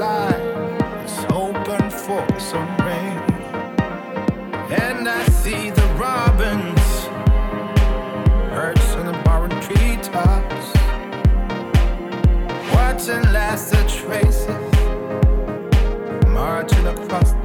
It's open for some rain. And I see the robins, perched on the barren treetops, watching last the traces marching across.